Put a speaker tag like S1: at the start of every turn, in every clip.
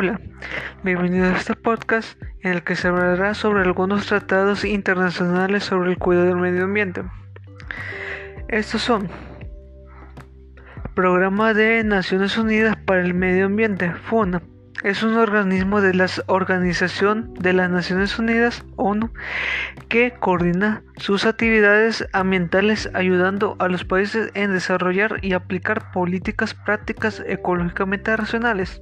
S1: Hola, bienvenidos a este podcast en el que se hablará sobre algunos tratados internacionales sobre el cuidado del medio ambiente. Estos son Programa de Naciones Unidas para el Medio Ambiente, FUNA, es un organismo de la Organización de las Naciones Unidas, ONU, que coordina sus actividades ambientales ayudando a los países en desarrollar y aplicar políticas prácticas ecológicamente racionales.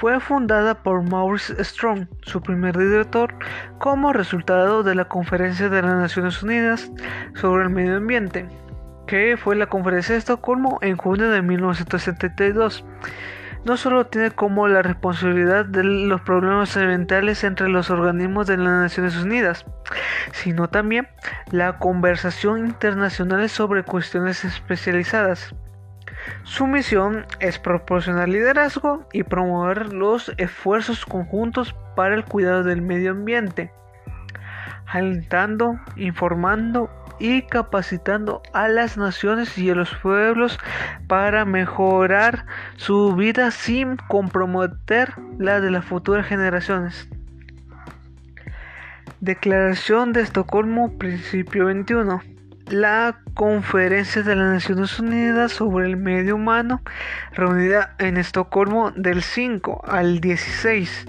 S1: Fue fundada por Maurice Strong, su primer director, como resultado de la Conferencia de las Naciones Unidas sobre el Medio Ambiente, que fue la Conferencia de Estocolmo en junio de 1972 no solo tiene como la responsabilidad de los problemas ambientales entre los organismos de las Naciones Unidas, sino también la conversación internacional sobre cuestiones especializadas. Su misión es proporcionar liderazgo y promover los esfuerzos conjuntos para el cuidado del medio ambiente, alentando, informando y capacitando a las naciones y a los pueblos para mejorar su vida sin comprometer la de las futuras generaciones. Declaración de Estocolmo, principio 21. La Conferencia de las Naciones Unidas sobre el Medio Humano, reunida en Estocolmo del 5 al 16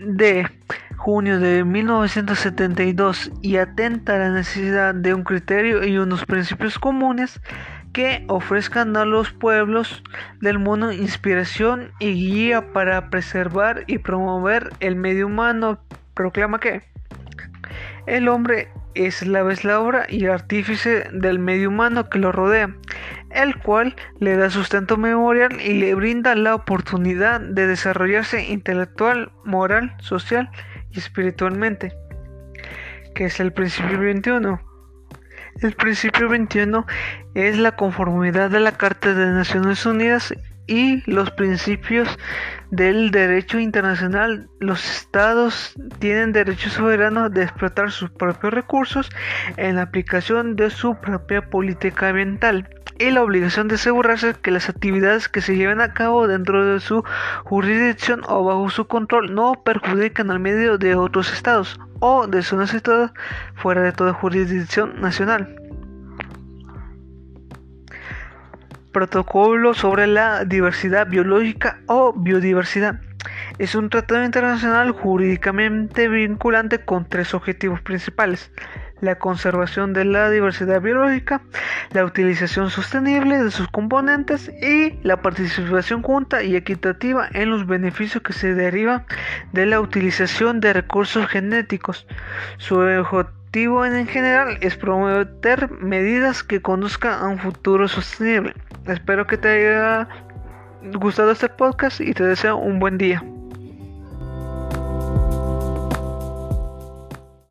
S1: de junio de 1972 y atenta a la necesidad de un criterio y unos principios comunes que ofrezcan a los pueblos del mundo inspiración y guía para preservar y promover el medio humano, proclama que el hombre es la vez la obra y artífice del medio humano que lo rodea, el cual le da sustento memorial y le brinda la oportunidad de desarrollarse intelectual, moral, social y espiritualmente, que es el principio 21. El principio 21 es la conformidad de la Carta de Naciones Unidas y los principios del derecho internacional. Los estados tienen derecho soberano de explotar sus propios recursos en la aplicación de su propia política ambiental y la obligación de asegurarse que las actividades que se lleven a cabo dentro de su jurisdicción o bajo su control no perjudican al medio de otros estados o de zonas situadas fuera de toda jurisdicción nacional. Protocolo sobre la diversidad biológica o biodiversidad. Es un tratado internacional jurídicamente vinculante con tres objetivos principales la conservación de la diversidad biológica, la utilización sostenible de sus componentes y la participación junta y equitativa en los beneficios que se derivan de la utilización de recursos genéticos. Su objetivo en general es promover medidas que conduzcan a un futuro sostenible. Espero que te haya gustado este podcast y te deseo un buen día.